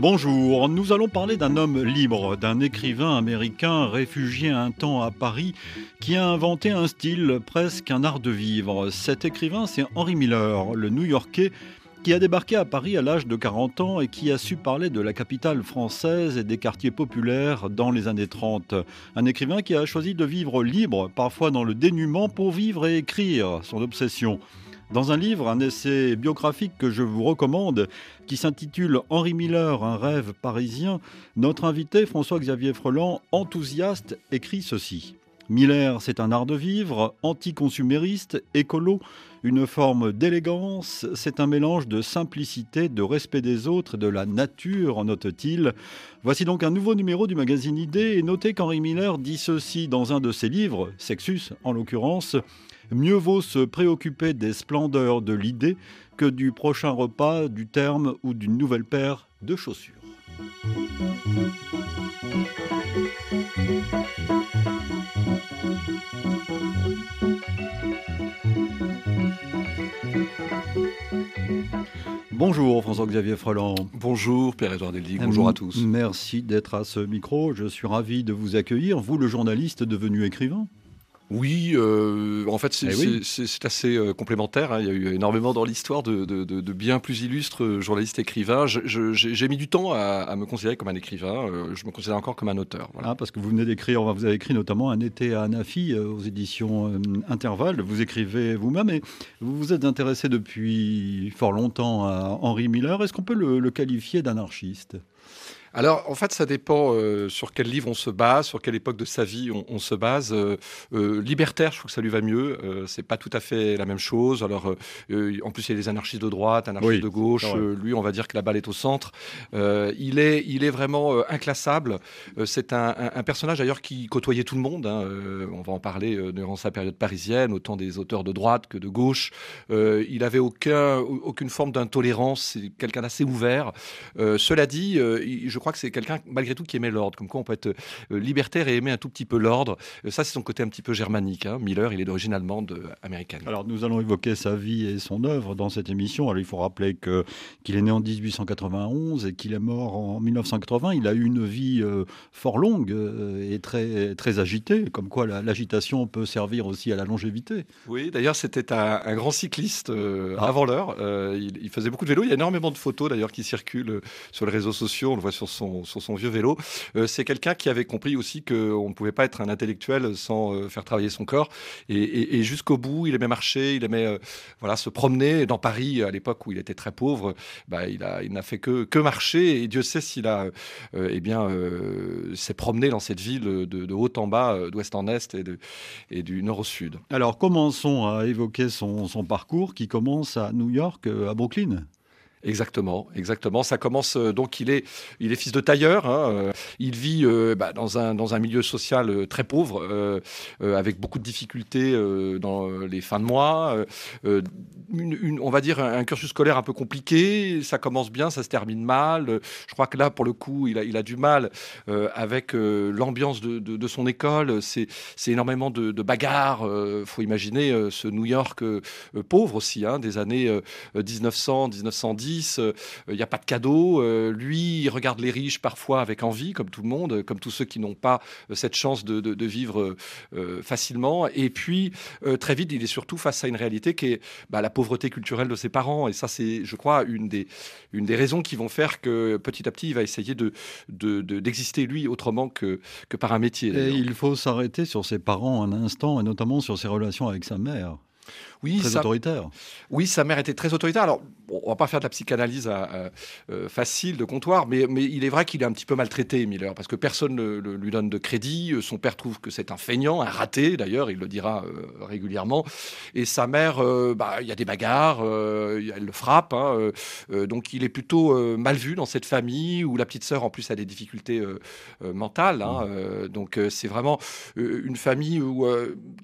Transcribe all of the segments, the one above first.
Bonjour, nous allons parler d'un homme libre, d'un écrivain américain réfugié un temps à Paris qui a inventé un style, presque un art de vivre. Cet écrivain, c'est Henry Miller, le New-Yorkais qui a débarqué à Paris à l'âge de 40 ans et qui a su parler de la capitale française et des quartiers populaires dans les années 30. Un écrivain qui a choisi de vivre libre, parfois dans le dénuement, pour vivre et écrire son obsession. Dans un livre, un essai biographique que je vous recommande, qui s'intitule Henri Miller, un rêve parisien, notre invité François-Xavier Freland, enthousiaste, écrit ceci. Miller, c'est un art de vivre, anticonsumériste, écolo, une forme d'élégance, c'est un mélange de simplicité, de respect des autres et de la nature, note-t-il. Voici donc un nouveau numéro du magazine Idée et notez qu'Henri Miller dit ceci dans un de ses livres, Sexus en l'occurrence, Mieux vaut se préoccuper des splendeurs de l'idée que du prochain repas, du terme ou d'une nouvelle paire de chaussures. Bonjour François-Xavier Freland. Bonjour Pierre-Edouard Deldic, bonjour à tous. Merci d'être à ce micro, je suis ravi de vous accueillir, vous le journaliste devenu écrivain. Oui, euh, en fait, c'est eh assez euh, complémentaire. Hein. Il y a eu énormément dans l'histoire de, bien plus illustres journalistes écrivains. J'ai mis du temps à, me considérer comme un écrivain. Euh, je me considère encore comme un auteur. Ah, parce que vous venez d'écrire, vous avez écrit notamment Un été à Anafi aux éditions Intervalle. Vous écrivez vous-même et vous vous êtes intéressé depuis fort longtemps à Henri Miller. Est-ce qu'on peut le qualifier d'anarchiste? Alors, en fait, ça dépend euh, sur quel livre on se base, sur quelle époque de sa vie on, se base. Euh, euh, libertaire, je trouve que ça lui va mieux. c'est pas tout à fait la même chose. Alors, en plus, il y a des anarchistes de droite, anarchistes de gauche. lui, on va dire que la balle est au centre. il est, il est vraiment inclassable. c'est un, personnage d'ailleurs qui côtoyait tout le monde. Hein. on va en parler durant sa période parisienne, autant des auteurs de droite que de gauche. il avait aucun, aucune forme d'intolérance. C'est quelqu'un d'assez ouvert. cela dit, je je crois que c'est quelqu'un, malgré tout, qui aimait l'ordre. Comme quoi, on peut être euh, libertaire et aimer un tout petit peu l'ordre. Euh, ça, c'est son côté un petit peu germanique. Hein. Miller, il est d'origine allemande, euh, américaine. Alors, nous allons évoquer sa vie et son œuvre dans cette émission. Alors, il faut rappeler que, qu'il est né en 1891 et qu'il est mort en 1980. Il a eu une vie fort longue et très, très agitée, comme quoi l'agitation peut servir aussi à la longévité. Oui, d'ailleurs, c'était un, grand cycliste ah. avant l'heure. il, il, faisait beaucoup de vélo. Il y a énormément de photos, d'ailleurs, qui circulent sur les réseaux sociaux. On le voit sur sur son vieux vélo. Euh, c'est quelqu'un qui avait compris aussi qu'on ne pouvait pas être un intellectuel sans euh, faire travailler son corps. Et, jusqu'au bout, il aimait marcher, il aimait euh, voilà, se promener. Dans Paris, à l'époque où il était très pauvre, bah, il, n'a fait que, que marcher. Et Dieu sait s'il a, eh bien, s'est promené dans cette ville de, haut en bas, d'ouest en est et, du nord au sud. Alors commençons à évoquer son, son parcours qui commence à New York, à Brooklyn. Exactement, exactement. Ça commence euh, donc il est il est fils de tailleur. Hein, euh, il vit euh, bah, dans un dans un milieu social très pauvre, avec beaucoup de difficultés dans les fins de mois. On va dire un, cursus scolaire un peu compliqué. Ça commence bien, ça se termine mal. Je crois que là pour le coup il a il a du mal avec l'ambiance de, de, son école. C'est c'est énormément de, de bagarres. faut imaginer ce New York pauvre aussi, hein, des années 1900 1910 il n'y a pas de cadeau. Euh, lui, il regarde les riches parfois avec envie, comme tout le monde, comme tous ceux qui n'ont pas euh, cette chance de, vivre euh, facilement. Et puis, très vite, il est surtout face à une réalité qui est bah, la pauvreté culturelle de ses parents. Et ça, c'est, je crois, une des, une des raisons qui vont faire que petit à petit, il va essayer de, d'exister, lui, autrement que, que par un métier. Et il faut s'arrêter sur ses parents un instant, et notamment sur ses relations avec sa mère. Oui, très autoritaire. Oui, sa mère était très autoritaire. Alors, on va pas faire de la psychanalyse euh, facile de comptoir, mais, mais il est vrai qu'il est un petit peu maltraité, Miller, parce que personne ne lui donne de crédit. Son père trouve que c'est un feignant, un raté, d'ailleurs, il le dira euh, régulièrement. Et sa mère, euh, bah, il y a des bagarres, elle le frappe. Hein, donc, il est plutôt mal vu dans cette famille où la petite sœur, en plus, a des difficultés mentales. Hein, mmh. donc, c'est vraiment une famille où,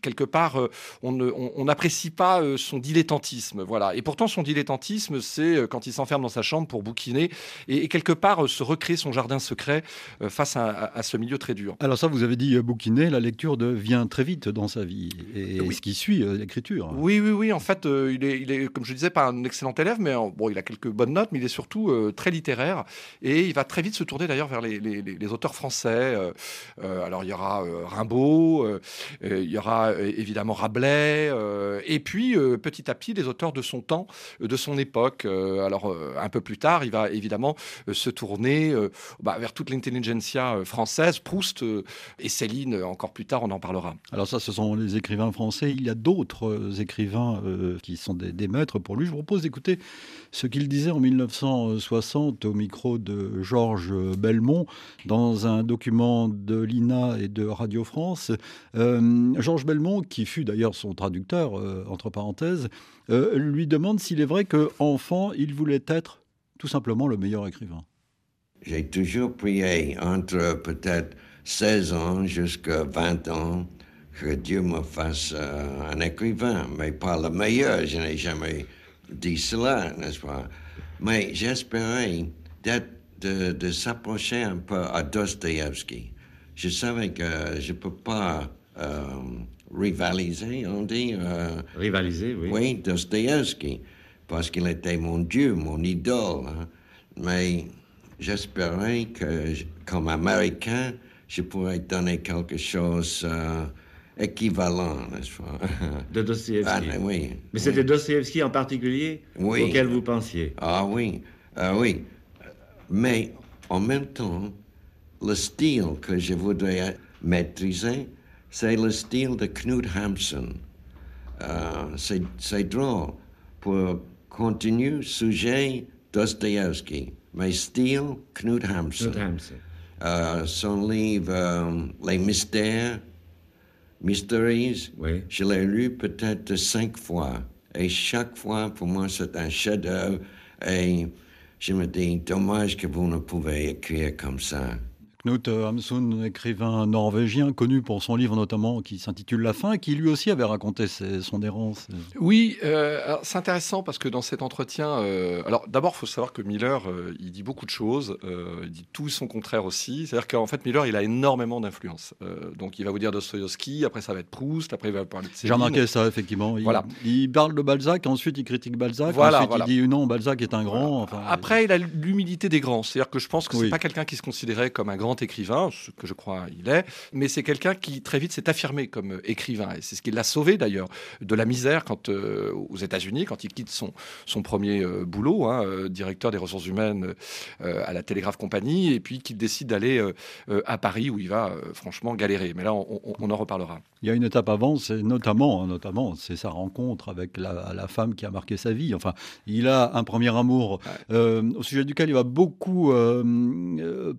quelque part, on, on, on apprécie pas son dilettantisme. Voilà. Et pourtant, son dilettantisme, c'est quand il s'enferme dans sa chambre pour bouquiner et, quelque part se recréer son jardin secret face à, ce milieu très dur. Alors ça, vous avez dit bouquiner, la lecture devient très vite dans sa vie et ce qui suit l'écriture? Oui, oui, oui. En fait, il, est, il est, comme je disais, pas un excellent élève, mais bon, il a quelques bonnes notes, mais il est surtout très littéraire et il va très vite se tourner d'ailleurs vers les, les, auteurs français. alors il y aura Rimbaud, il y aura évidemment Rabelais, et puis petit à petit des auteurs de son temps, de son époque. alors un peu plus tard, il va évidemment se tourner bah, vers toute l'intelligentsia française, Proust et Céline. Encore plus tard, on en parlera. Alors ça, ce sont les écrivains français. Il y a d'autres écrivains qui sont des, maîtres pour lui. Je vous propose d'écouter ce qu'il disait en 1960 au micro de Georges Belmont dans un document de l'INA et de Radio France. Euh, Georges Belmont, qui fut d'ailleurs son traducteur, euh, entre parenthèses, euh, lui demande s'il est vrai qu'enfant, il voulait être tout simplement le meilleur écrivain. J'ai toujours prié entre peut-être 16 ans jusqu'à 20 ans que Dieu me fasse un écrivain, mais pas le meilleur. Je n'ai jamais dit cela, n'est-ce pas? Mais j'espérais de, de s'approcher un peu à Dostoevsky. Je savais que je ne peux pas euh, rivaliser, on dit. Euh, rivaliser, oui. Oui, Dostoevsky, parce qu'il était mon Dieu, mon idole. Hein. Mais j'espérais que, comme Américain, je pourrais donner quelque chose euh, équivalent, n'est-ce pas? De Dostoevsky. Ah, oui. Mais c'était Dostoevsky en particulier auquel vous pensiez Ah oui, ah oui. Mais en même temps, le style que je voudrais maîtriser, c'est le style de Knut Hamsun. Euh, c'est drôle. Pour continuer, sujet Dostoevsky, mais style Knut Hamsun. Euh, son livre euh, Les Mystères, Mysteries, je l'ai lu peut-être cinq fois. Et chaque fois, pour moi, c'est un chef-d'œuvre. Et je me dis, dommage que vous ne pouvez écrire comme ça. Knut Hamsun, écrivain norvégien, connu pour son livre notamment qui s'intitule La fin, qui lui aussi avait raconté son errance. Oui, euh, c'est intéressant parce que dans cet entretien, euh, alors d'abord, il faut savoir que Miller, euh, il dit beaucoup de choses, il dit tout son contraire aussi. C'est-à-dire qu'en fait, Miller, il a énormément d'influence. donc il va vous dire Dostoevsky, après ça va être Proust, après il va parler de J'ai remarqué ça, effectivement. Il, voilà. il parle de Balzac, ensuite il critique Balzac, voilà, ensuite il dit non, Balzac est un grand. après, il a l'humilité des grands. C'est-à-dire que je pense que c'est pas quelqu'un qui se considérait comme un grand écrivain, ce que je crois il est, mais c'est quelqu'un qui très vite s'est affirmé comme écrivain. Et c'est ce qui l'a sauvé d'ailleurs de la misère quand, euh, aux États-Unis, quand il quitte son, son premier euh, boulot, hein, euh, directeur des ressources humaines à la Télégraphe Compagnie, et puis qu'il décide d'aller à Paris où il va franchement galérer. Mais là, on, en reparlera. Il y a une étape avant, c'est notamment, notamment, c'est sa rencontre avec la, femme qui a marqué sa vie. Enfin, il a un premier amour au sujet duquel il va beaucoup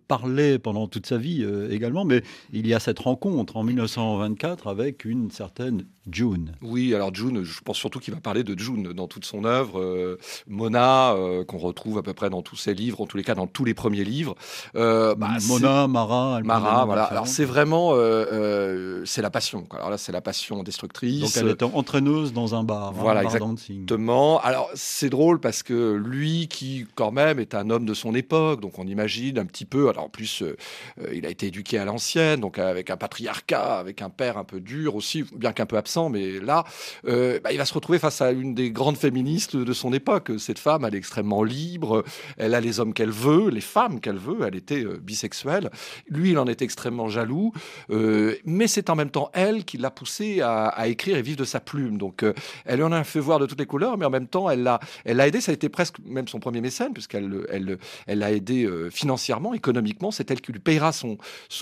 parler pendant toute sa vie euh, également, mais il y a cette rencontre en 1924 avec une certaine June. Oui, alors June, je pense surtout qu'il va parler de June dans toute son œuvre. Euh, Mona, euh, qu'on retrouve à peu près dans tous ses livres, en tous les cas dans tous les premiers livres. Bah, Mona, Mara, Mara, voilà. Alors c'est vraiment, c'est la passion. Alors là, c'est la passion destructrice. Donc elle est entraîneuse dans un bar. Hein, voilà, exactement. Alors c'est drôle parce que lui, qui quand même est un homme de son époque, donc on imagine un petit peu. Alors en plus, euh, il a été éduqué à l'ancienne, donc avec un patriarcat, avec un père un peu dur aussi, bien qu'un peu absent, mais là, euh, bah, il va se retrouver face à une des grandes féministes de son époque. Cette femme, elle est extrêmement libre, elle a les hommes qu'elle veut, les femmes qu'elle veut, elle était euh, bisexuelle. Lui, il en est extrêmement jaloux, mais c'est en même temps elle qui l'a poussé à, écrire et vivre de sa plume. Donc, elle en a fait voir de toutes les couleurs, mais en même temps, elle l'a, elle aidé. Ça a été presque même son premier mécène, puisqu'elle elle, elle l'a aidé financièrement, économiquement. C'est elle qui lui payera son,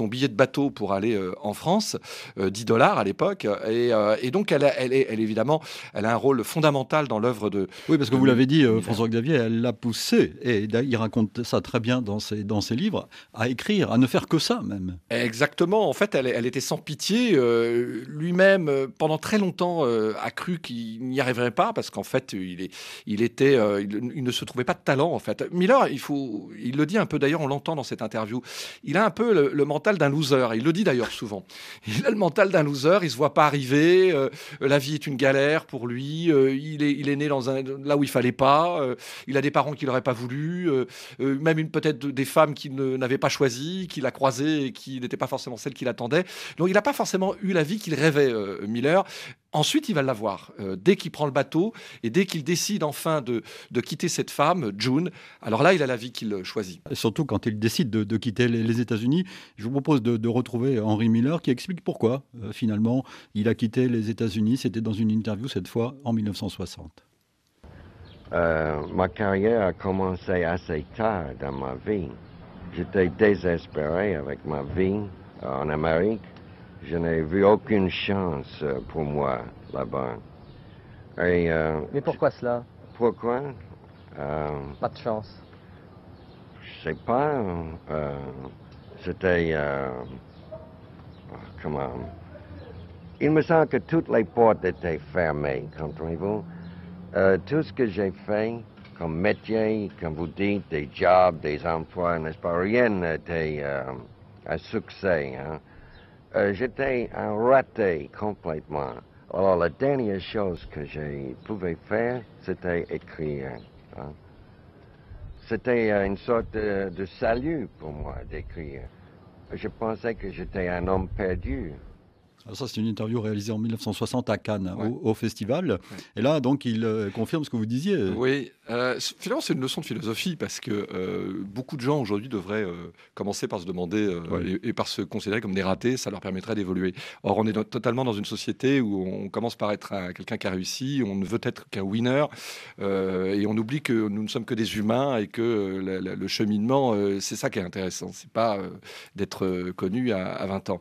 billet de bateau pour aller euh, en France, 10 euh, dollars à l'époque. Et, euh, et, donc, elle, elle, est, elle, évidemment, elle a un rôle fondamental dans l'œuvre de. Oui, parce que vous l'avez dit, François Xavier, elle l'a poussé, et il raconte ça très bien dans ses, dans ses livres, à écrire, à ne faire que ça même. Exactement. En fait, elle, elle était sans pitié. lui-même, pendant très longtemps, a cru qu'il n'y arriverait pas parce qu'en fait, il, est, il était, il, ne se trouvait pas de talent en fait. Miller, il faut, il le dit un peu d'ailleurs, on l'entend dans cette interview. Il a un peu le, mental d'un loser. Il le dit d'ailleurs souvent. Il a le mental d'un loser. Il se voit pas arriver. La vie est une galère pour lui. il est, il est né là où il fallait pas. il a des parents qui l'auraient pas voulu. même peut-être des femmes qui n'avaient pas choisi, qu'il a croisées et qui n'étaient pas forcément celles qu'il attendait. Donc il n'a pas forcément eu la vie qu'il rêvait, euh, Miller. Ensuite, il va l'avoir. Euh, dès qu'il prend le bateau et dès qu'il décide enfin de, quitter cette femme, June, alors là, il a la vie qu'il choisit. surtout quand il décide de, quitter les, États-Unis. Je vous propose de, retrouver Henry Miller qui explique pourquoi, euh, finalement, il a quitté les États-Unis. C'était dans une interview, cette fois, en 1960. ma carrière a commencé assez tard dans ma vie. J'étais désespéré avec ma vie en Amérique. Je n'ai vu aucune chance euh, pour moi là-bas. Euh, Mais pourquoi cela? Pourquoi? Euh, Pas de chance. Je sais pas. C'était. comment Il me semble que toutes les portes étaient fermées, comprenez-vous Tout ce que j'ai fait, comme métier, comme vous dites, des jobs, des emplois, n'est-ce pas? Rien n'était un succès. Hein? Euh, j'étais un raté complètement. Alors la dernière chose que j'ai pouvais faire, c'était écrire. Hein? C'était euh, une sorte de, de salut pour moi d'écrire. Je pensais que j'étais un homme perdu. Alors ça, c'est une interview réalisée en 1960 à Cannes, au, festival. Et là, donc, il confirme ce que vous disiez. Oui, euh, finalement, c'est une leçon de philosophie parce que euh, beaucoup de gens aujourd'hui devraient euh, commencer par se demander et, par se considérer comme des ratés. Ça leur permettrait d'évoluer. Or, on est totalement dans une société où on commence par être quelqu'un qui a réussi, on ne veut être qu'un winner et on oublie que nous ne sommes que des humains et que le cheminement, c'est ça qui est intéressant. C'est pas d'être connu à, 20 ans.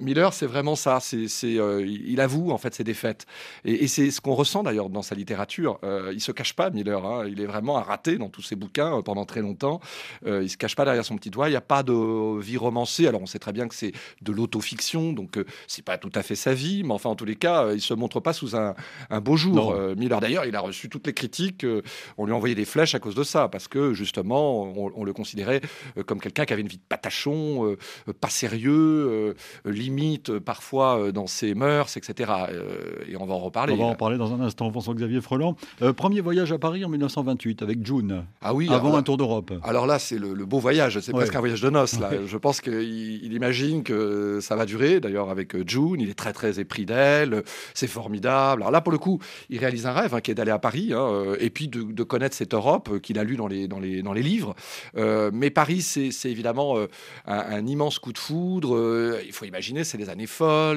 Miller, c'est vraiment ça. C'est, il avoue en fait ses défaites et, et c'est ce qu'on ressent d'ailleurs dans sa littérature. il se cache pas, Miller. Hein. Il est vraiment un raté dans tous ses bouquins euh, pendant très longtemps. Euh, il se cache pas derrière son petit doigt. Il n'y a pas de vie romancée. Alors on sait très bien que c'est de l'autofiction, donc euh, c'est pas tout à fait sa vie, mais enfin en tous les cas, il se montre pas sous un, beau jour. Miller d'ailleurs, il a reçu toutes les critiques. on lui a envoyé des flèches à cause de ça, parce que justement, on, le considérait comme quelqu'un qui avait une vie de patachon, pas sérieux, limite parfois dans ses mœurs, etc. et on va en reparler. On va en parler dans un instant. François-Xavier Freland. premier voyage à Paris en 1928 avec June. Ah oui, avant un tour d'Europe. Alors là, c'est le, beau voyage, c'est presque un voyage de noces. Là. Je pense qu'il imagine que ça va durer. D'ailleurs, avec euh, June, il est très très épris d'elle, c'est formidable. Alors là, pour le coup, il réalise un rêve hein, qui est d'aller à Paris hein, euh, et puis de, connaître cette Europe euh, qu'il a lu dans les, dans les, dans les livres. mais Paris, c'est évidemment un, immense coup de foudre. il faut imaginer, c'est des années folles.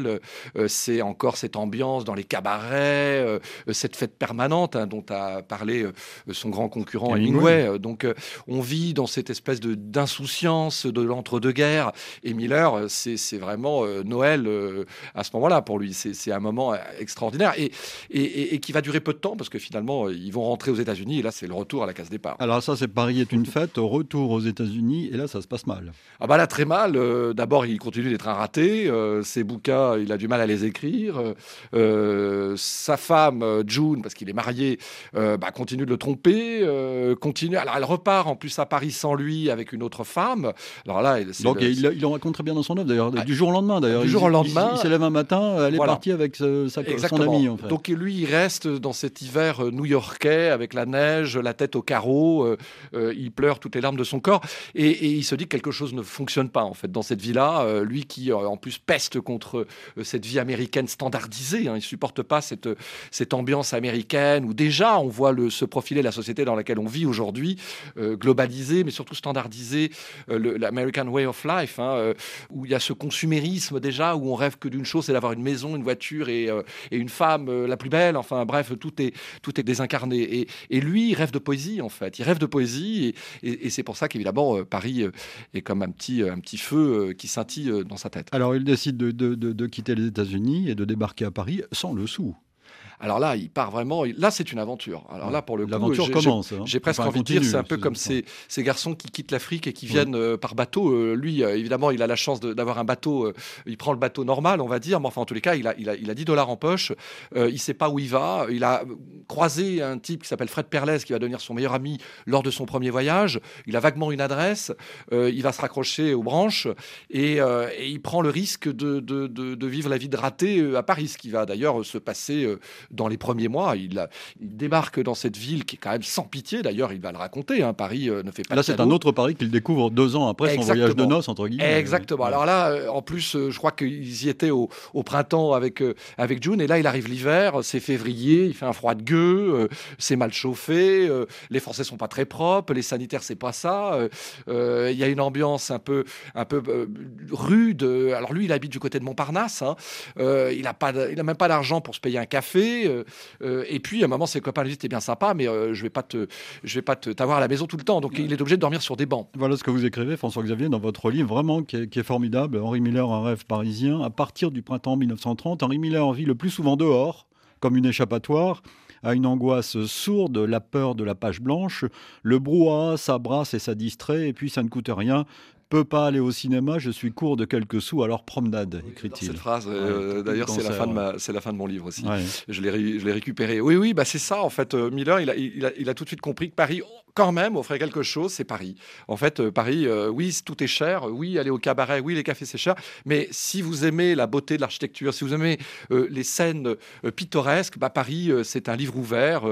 C'est encore cette ambiance dans les cabarets, cette fête permanente hein, dont a parlé son grand concurrent Hemingway. Euh, donc euh, on vit dans cette espèce d'insouciance de l'entre-deux-guerres. Et Miller, euh, c'est vraiment Noël à ce moment-là pour lui. C'est un moment extraordinaire et, et, qui va durer peu de temps parce que finalement ils vont rentrer aux États-Unis et là c'est le retour à la case départ. Alors ça c'est Paris est une fête, retour aux États-Unis et là ça se passe mal. Ah bah là très mal. D'abord il continue d'être un raté. ses bouquins il a du mal à les écrire. sa femme June parce qu'il est marié bah, continue de le tromper, euh, continue. Alors elle repart en plus à Paris sans lui avec une autre femme. Alors là, donc il, il, en raconte très bien dans son œuvre d'ailleurs, ah, du jour au lendemain d'ailleurs. Du jour au lendemain, il, s'élève un matin, elle est partie avec sa, son ami. En fait. Donc lui, il reste dans cet hiver euh, new-yorkais avec la neige, la tête au carreau. Euh, il pleure toutes les larmes de son corps et, il se dit que quelque chose ne fonctionne pas en fait dans cette vie-là. lui qui en plus peste contre cette vie américaine standardisée, hein, il supporte pas cette cette ambiance américaine où déjà on voit le, ce profiler la société dans laquelle on vit aujourd'hui, euh, globalisée, mais surtout standardisée, euh, l'American Way of Life, hein, euh, où il y a ce consumérisme déjà, où on rêve que d'une chose, c'est d'avoir une maison, une voiture et, une femme la plus belle. Enfin bref, tout est, tout est désincarné. Et, lui, il rêve de poésie, en fait. Il rêve de poésie, et, c'est pour ça qu'évidemment, Paris est comme un petit, un petit feu qui scintille dans sa tête. Alors, il décide de, de quitter les États-Unis et de débarquer à Paris sans le sou. Alors là, il part vraiment. Là, c'est une aventure. Alors là, pour le coup, l'aventure commence. Hein. J'ai presque envie de dire, c'est un peu comme ces, ces, garçons qui quittent l'Afrique et qui viennent euh, par bateau. Euh, lui, euh, évidemment, il a la chance d'avoir un bateau. il prend le bateau normal, on va dire. Mais enfin, en tous les cas, il a, il a, il a 10 dollars en poche. il sait pas où il va. Il a croisé un type qui s'appelle Fred Perles, qui va devenir son meilleur ami lors de son premier voyage. Il a vaguement une adresse. il va se raccrocher aux branches et, et il prend le risque de, de, de, de, vivre la vie de raté à Paris, ce qui va d'ailleurs se passer dans les premiers mois. Il, il, débarque dans cette ville qui est quand même sans pitié. D'ailleurs, il va le raconter. Hein. Paris ne fait pas. Là, c'est un autre Paris qu'il découvre deux ans après son voyage de noces entre guillemets. Exactement. Alors là, euh, en plus, euh, je crois qu'ils y étaient au, printemps avec euh, avec June, et là, il arrive l'hiver. C'est février, il fait un froid de gueux, c'est mal chauffé, les Français sont pas très propres, les sanitaires, c'est pas ça. Il y a une ambiance un peu un peu rude. Alors lui, il habite du côté de Montparnasse. Hein. il a pas, il a même pas d'argent pour se payer un café. Et puis à un moment, ses copains lui disent "T'es bien sympa, mais je vais pas te, je vais pas t'avoir à la maison tout le temps." Donc il est obligé de dormir sur des bancs. Voilà ce que vous écrivez, François-Xavier, dans votre livre, vraiment qui est, formidable. Henri Miller, un rêve parisien. À partir du printemps 1930, Henri Miller vit le plus souvent dehors, comme une échappatoire à une angoisse sourde, la peur de la page blanche. Le brouhaha, ça brasse et ça distrait, et puis ça ne coûte rien peux pas aller au cinéma, je suis court de quelques sous, alors promenade, écrit-il. Cette phrase, euh, d'ailleurs, c'est la, fin de ma, c'est la fin de mon livre aussi. Je l'ai, je l'ai récupéré. Oui, oui, bah c'est ça, en fait. Euh, Miller, il a, il, a, il a, tout de suite compris que Paris, quand même, offrait quelque chose, c'est Paris. En fait, euh, Paris, oui, tout est cher. Oui, aller au cabaret, oui, les cafés, c'est cher. Mais si vous aimez la beauté de l'architecture, si vous aimez les scènes pittoresques, bah, Paris, c'est un livre ouvert,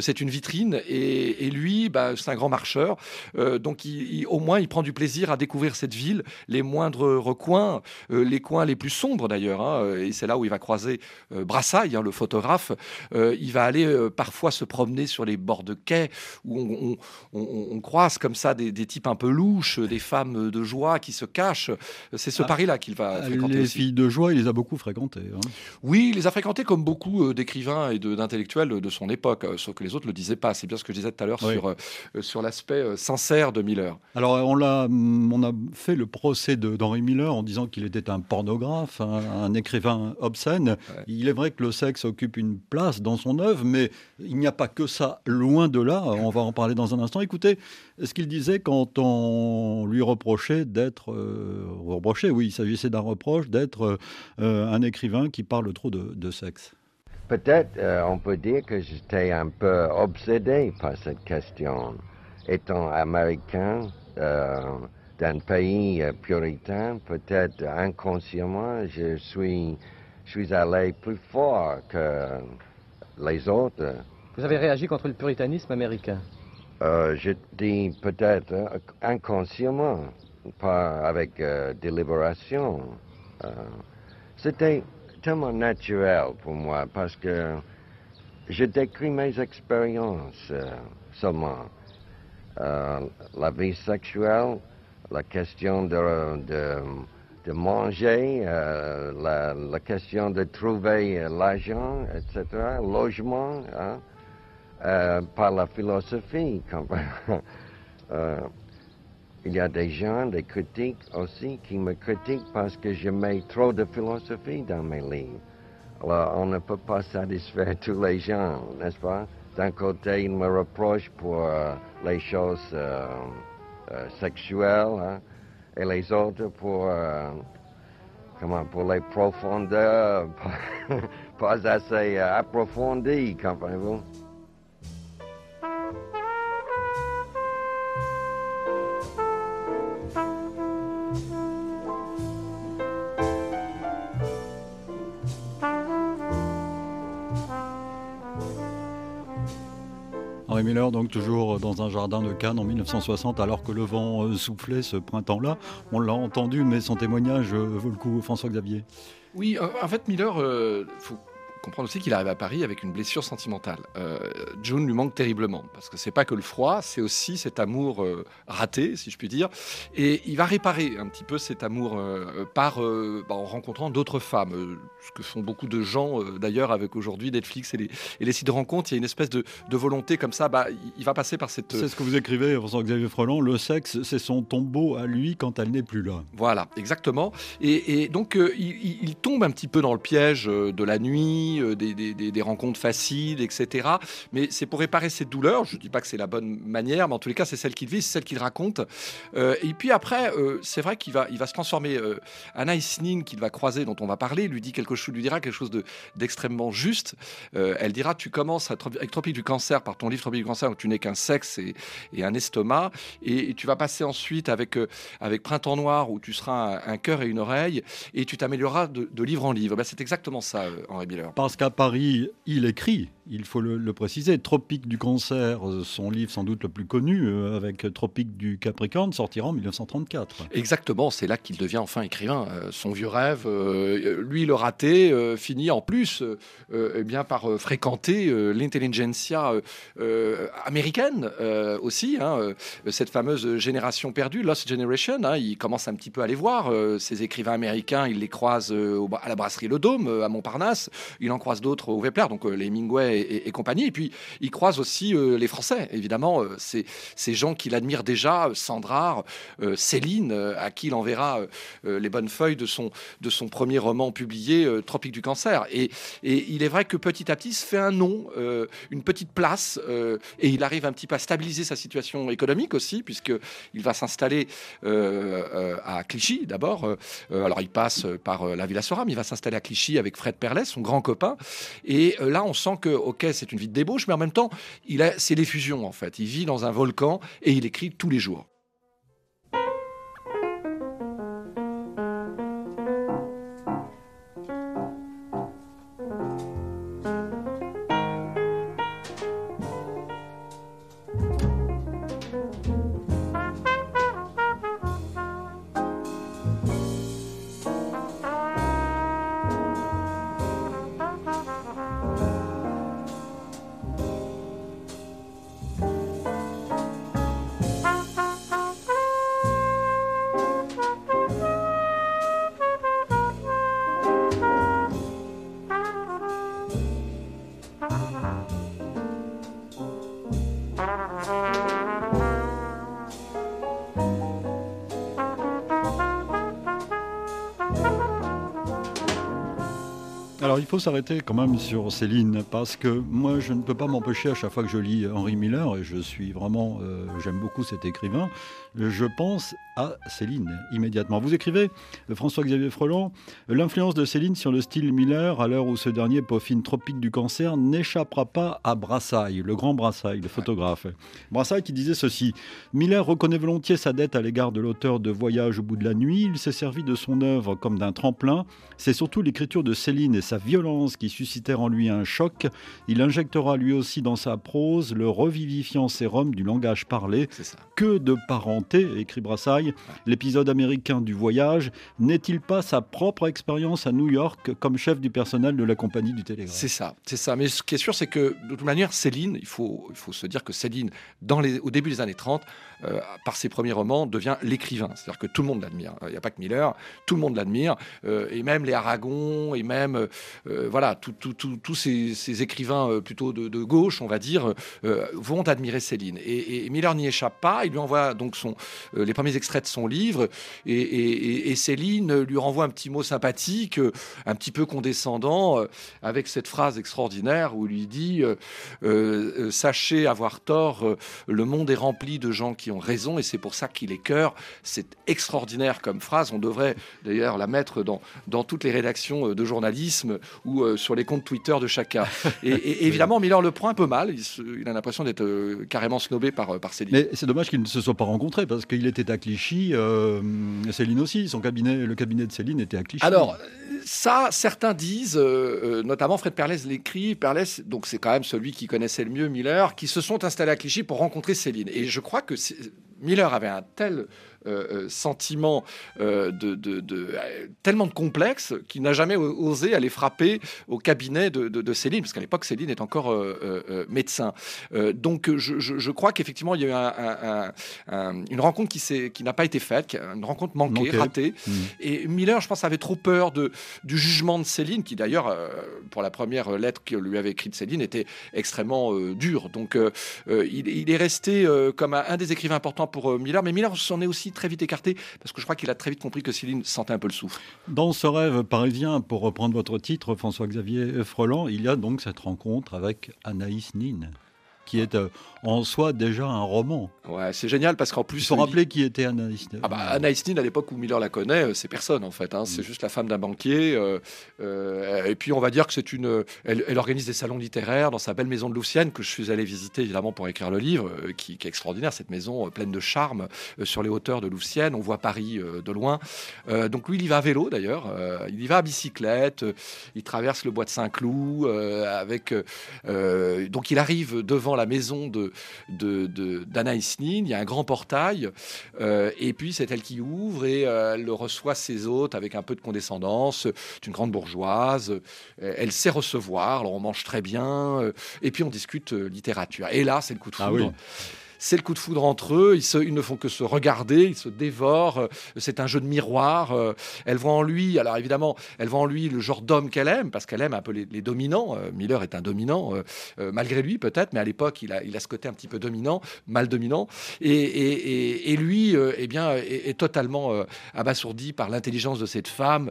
c'est une vitrine. Et, lui, bah, c'est un grand marcheur. donc, au moins, il prend du plaisir à découvrir cette ville, les moindres recoins, euh, les coins les plus sombres d'ailleurs. Hein, et c'est là où il va croiser euh, Brassailles, hein, le photographe. Euh, il va aller parfois se promener sur les bords de quai où on, croise comme ça des, types un peu louches, des femmes de joie qui se cachent. C'est ce ah, Paris-là qu'il va fréquenter. Les filles de joie, il les a beaucoup fréquentées. Hein. Oui, il les a fréquentées comme beaucoup d'écrivains et d'intellectuels de, son époque, sauf que les autres ne le disaient pas. C'est bien ce que je disais tout à l'heure sur, sur l'aspect sincère de Miller. Alors, on l'a, on a fait le procès d'Henri Miller en disant qu'il était un pornographe, un, écrivain obscène. Il est vrai que le sexe occupe une place dans son œuvre, mais il n'y a pas que ça, loin de là. On va en parler dans un instant. Écoutez ce qu'il disait quand on lui reprochait d'être, euh, reprochait, oui, il s'agissait d'un reproche d'être euh, un écrivain qui parle trop de, sexe. Peut-être euh, on peut dire que j'étais un peu obsédé par cette question. Étant américain, d'un pays euh, puritain, peut-être inconsciemment, je suis, je suis allé plus fort que les autres. Vous avez réagi contre le puritanisme américain euh, Je dis peut-être euh, inconsciemment, pas avec délibération. C'était tellement naturel pour moi parce que je décris mes expériences seulement. la vie sexuelle, la question de, de, de manger, euh, la, la, question de trouver euh, l'argent, etc., logement, hein, euh, par la philosophie. euh, il y a des gens, des critiques aussi, qui me critiquent parce que je mets trop de philosophie dans mes livres. Alors, on ne peut pas satisfaire tous les gens, n'est-ce pas? D'un côté, ils me reprochent pour euh, les choses euh, sexuelles, hein, et les autres pour, comment, pour les profondeurs pas, assez euh, approfondies, comprenez-vous? Miller, donc toujours dans un jardin de Cannes en 1960, alors que le vent euh, soufflait ce printemps-là. On l'a entendu, mais son témoignage euh, vaut le coup, François Xavier. Oui, en fait, Miller, euh, comprendre aussi qu'il arrive à Paris avec une blessure sentimentale. Euh, June lui manque terriblement parce que c'est pas que le froid, c'est aussi cet amour euh, raté, si je puis dire. Et il va réparer un petit peu cet amour euh, par bah, en rencontrant d'autres femmes, ce que font beaucoup de gens d'ailleurs avec aujourd'hui Netflix et les, et les, sites de rencontres. Il y a une espèce de, volonté comme ça. Bah, il va passer par cette. C'est ce que vous écrivez, Xavier Freland. Le sexe, c'est son tombeau à lui quand elle n'est plus là. Voilà, exactement. Et, donc il, il, tombe un petit peu dans le piège de la nuit amis, des, rencontres faciles, etc. Mais c'est pour réparer cette douleur. Je ne dis pas que c'est la bonne manière, mais en tous les cas, c'est celle qu'il vit, c'est celle qu'il raconte. et puis après, c'est vrai qu'il va, il va se transformer. Anna Isning, qu'il va croiser, dont on va parler, lui dit quelque chose, lui dira quelque chose d'extrêmement juste. elle dira, tu commences avec Tropique du cancer par ton livre Tropique du cancer, où tu n'es qu'un sexe et, un estomac, et, tu vas passer ensuite avec avec Printemps Noir, où tu seras un, cœur et une oreille, et tu t'amélioreras de, livre en livre. Ben, c'est exactement ça, Henri Miller. Parce qu'à Paris, il écrit il faut le, préciser, Tropique du cancer, euh, son livre sans doute le plus connu, euh, avec Tropique du Capricorne, sortira en 1934. Exactement, c'est là qu'il devient enfin écrivain. Euh, son vieux rêve, lui le raté, finit en plus eh bien, par fréquenter l'intelligentsia américaine aussi, hein, cette fameuse génération perdue, Lost Generation. Hein, il commence un petit peu à les voir, ces écrivains américains, il les croise à la brasserie Le Dôme, à Montparnasse, il en croise d'autres au Vepler, donc les Mingway et, compagnie. Et puis, il croise aussi euh, les Français, évidemment, euh, ces, gens qu'il admire déjà, Sandrard, euh, Céline, à qui il enverra les bonnes feuilles de son, de son premier roman publié, Tropique du cancer. Et, et, il est vrai que petit à petit, il se fait un nom, une petite place, et il arrive un petit peu à stabiliser sa situation économique aussi, puisqu'il va s'installer à Clichy d'abord. alors, il passe par la Villa Soram, il va s'installer à Clichy avec Fred Perlet, son grand copain. Et là, on sent que ok, c'est une vie de débauche, mais en même temps, c'est l'effusion en fait. Il vit dans un volcan et il écrit tous les jours. Faut s'arrêter quand même sur Céline parce que moi je ne peux pas m'empêcher à chaque fois que je lis Henri Miller et je suis vraiment euh, j'aime beaucoup cet écrivain, je pense à Céline immédiatement. Vous écrivez François-Xavier Freland, l'influence de Céline sur le style Miller à l'heure où ce dernier peaufine Tropique du cancer n'échappera pas à Brassailles, le grand Brassailles, le photographe. Brassailles qui disait ceci Miller reconnaît volontiers sa dette à l'égard de l'auteur de Voyage au bout de la nuit, il s'est servi de son œuvre comme d'un tremplin, c'est surtout l'écriture de Céline et sa violence qui suscitèrent en lui un choc. Il injectera lui aussi dans sa prose le revivifiant sérum du langage parlé. Que de parenté, écrit Brassailles. L'épisode américain du voyage n'est-il pas sa propre expérience à New York comme chef du personnel de la compagnie du Télégraphe? C'est ça, c'est ça. Mais ce qui est sûr, c'est que de toute manière, Céline, il faut, se dire que Céline, au début des années 30, euh, par ses premiers romans, devient l'écrivain. C'est-à-dire que tout le monde l'admire. Il n'y a pas que Miller, tout le monde l'admire. Euh, et même les Aragon, et même euh, voilà, tous ces, écrivains plutôt de, gauche, on va dire, vont admirer Céline. Et, Miller n'y échappe pas. Il lui envoie donc son, les premiers extraits de son livre. Et, Céline lui renvoie un petit mot sympathique, un petit peu condescendant, avec cette phrase extraordinaire où il lui dit Sachez avoir tort, le monde est rempli de gens qui ont raison et c'est pour ça qu'il est cœur. C'est extraordinaire comme phrase. On devrait d'ailleurs la mettre dans, dans toutes les rédactions euh, de journalisme ou euh, sur les comptes Twitter de chacun. Et, évidemment, Miller le prend un peu mal. Il, a l'impression d'être euh, carrément snobé par, par Céline. Mais c'est dommage qu'ils ne se soient pas rencontrés parce qu'il était à Clichy. Céline aussi. Son cabinet, le cabinet de Céline était à Clichy. Alors, ça, certains disent, notamment Fred Perlès l'écrit, Perlès, donc c'est quand même celui qui connaissait le mieux Miller, qui se sont installés à Clichy pour rencontrer Céline. Et je crois que Miller avait un tel euh, euh, sentiment euh, de, tellement de complexe qu'il n'a jamais osé aller frapper au cabinet de, Céline, parce qu'à l'époque Céline est encore médecin. donc je, crois qu'effectivement il y a eu une rencontre qui, qui n'a pas été faite, une rencontre manquée, ratée. Mmh. Et Miller, je pense, avait trop peur de, du jugement de Céline, qui d'ailleurs, pour la première lettre que lui avait écrite Céline, était extrêmement dur. Donc il, est resté comme un, un, des écrivains importants pour Miller, mais Miller s'en est aussi très vite écarté, parce que je crois qu'il a très vite compris que Céline sentait un peu le souffle. Dans ce rêve parisien, pour reprendre votre titre, François-Xavier Freland, il y a donc cette rencontre avec Anaïs Nin qui est euh, en soi déjà un roman. Ouais, c'est génial parce qu'en plus. Il faut rappeler qui était Anaïs Nin. Ah bah, Anaïs Nin, à l'époque où Miller la connaît, euh, c'est personne en fait. Hein. C'est mm. juste la femme d'un banquier. Euh, et puis on va dire que c'est une. Elle, organise des salons littéraires dans sa belle maison de Loussienne que je suis allé visiter évidemment pour écrire le livre, qui, est extraordinaire. Cette maison pleine de charme sur les hauteurs de Loussienne. On voit Paris de loin. donc lui, il y va à vélo d'ailleurs. il y va à bicyclette. il traverse le bois de Saint-Cloud avec. donc il arrive devant la maison de, d'Anaïs Nin. Il y a un grand portail. Euh, et puis, c'est elle qui ouvre et euh, elle reçoit ses hôtes avec un peu de condescendance. C'est une grande bourgeoise. Euh, elle sait recevoir. Alors, on mange très bien. et puis, on discute littérature. Et là, c'est le coup de ah foudre c'est le coup de foudre entre eux. Ils, ne font que se regarder, ils se dévorent. Euh, c'est un jeu de miroir. Euh, elle voit en lui, alors évidemment, elle voit en lui le genre d'homme qu'elle aime, parce qu'elle aime un peu les, dominants. Euh, Miller est un dominant, malgré lui peut-être, mais à l'époque, il a, ce côté un petit peu dominant, mal dominant. Et, lui, eh bien, est, totalement abasourdi par l'intelligence de cette femme,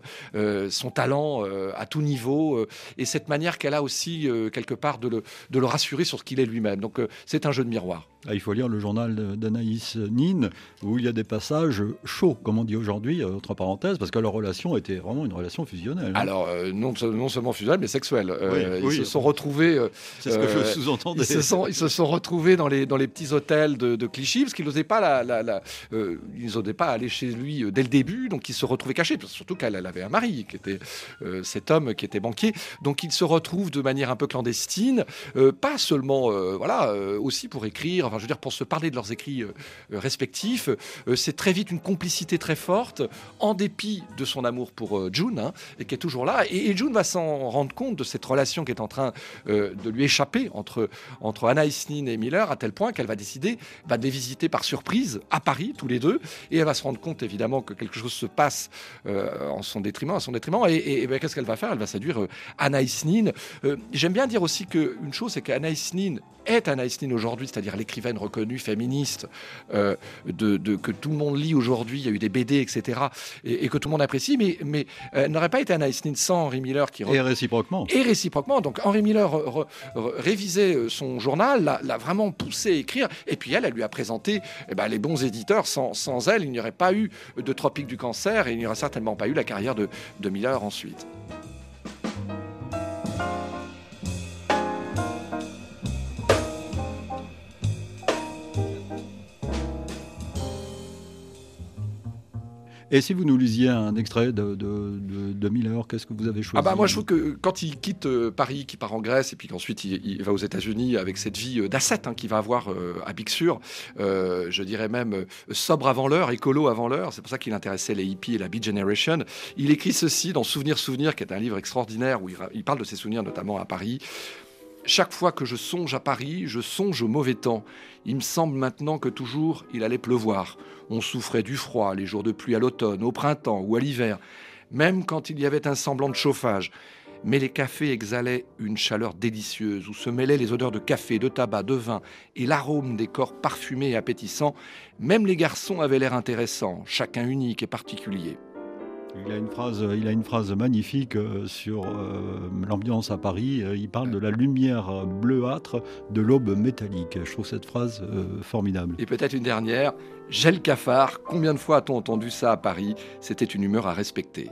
son talent à tout niveau, et cette manière qu'elle a aussi, quelque part, de le rassurer sur ce qu'il est lui-même. Donc, c'est un jeu de miroir. Ah, il faut lire le journal d'Anaïs Nin, où il y a des passages chauds, comme on dit aujourd'hui, euh, entre parenthèses, parce que leur relation était vraiment une relation fusionnelle. Hein. Alors, euh, non, non, seulement fusionnelle, mais sexuelle. Euh, ils se sont retrouvés. C'est ce que je sous-entendais. Ils, se sont, ils se sont retrouvés dans les, dans les petits hôtels de, Clichy, parce qu'ils n'osaient pas, la, la, ils pas aller chez lui dès le début, donc ils se retrouvaient cachés, surtout qu'elle avait un mari, qui était cet homme qui était banquier. Donc ils se retrouvent de manière un peu clandestine, pas seulement, voilà, aussi pour écrire je veux dire, pour se parler de leurs écrits euh, euh, respectifs. Euh, c'est très vite une complicité très forte, en dépit de son amour pour June, hein, et qui est toujours là. Et, June va s'en rendre compte de cette relation qui est en train de lui échapper entre, entre Anna Isnin et Miller, à tel point qu'elle va décider bah, de les visiter par surprise à Paris, tous les deux. Et elle va se rendre compte, évidemment, que quelque chose se passe en son détriment, à son détriment. Et, bah, qu'est-ce qu'elle va faire? Elle va séduire Anna Isnin. J'aime bien dire aussi qu'une chose, c'est qu'Anna Isnin est Anna Isnin aujourd'hui, c'est-à-dire l'écrivain reconnue féministe euh, de, que tout le monde lit aujourd'hui, il y a eu des BD, etc., et, que tout le monde apprécie, mais, mais elle n'aurait pas été Anna Nin sans Henri Miller qui... Et réciproquement. Et réciproquement. Donc Henri Miller révisait euh, son journal, l'a vraiment poussé à écrire, et puis elle, elle lui a présenté eh ben, les bons éditeurs. Sans, sans elle, il n'y aurait pas eu de Tropique du cancer, et il n'y aurait certainement pas eu la carrière de, de Miller ensuite. Et si vous nous lisiez un extrait de, de, Miller, qu'est-ce que vous avez choisi ah bah Moi, je trouve que quand il quitte euh, Paris, qu'il part en Grèce, et puis qu'ensuite il, va aux États-Unis avec cette vie euh, d'ascète hein, qu'il va avoir euh, à Big Sur, je dirais même sobre avant l'heure, écolo avant l'heure, c'est pour ça qu'il intéressait les hippies et la Beat Generation. Il écrit ceci dans Souvenir, Souvenir, qui est un livre extraordinaire où il parle de ses souvenirs, notamment à Paris. Chaque fois que je songe à Paris, je songe au mauvais temps. Il me semble maintenant que toujours il allait pleuvoir. On souffrait du froid, les jours de pluie à l'automne, au printemps ou à l'hiver, même quand il y avait un semblant de chauffage. Mais les cafés exhalaient une chaleur délicieuse où se mêlaient les odeurs de café, de tabac, de vin et l'arôme des corps parfumés et appétissants. Même les garçons avaient l'air intéressants, chacun unique et particulier. Il a une phrase, il a une phrase magnifique euh, sur euh, l'ambiance à Paris. Euh, il parle de la lumière bleuâtre de l'aube métallique. Je trouve cette phrase formidable. Et peut-être une dernière. Le cafard. Combien de fois a-t-on entendu ça à Paris? C'était une humeur à respecter.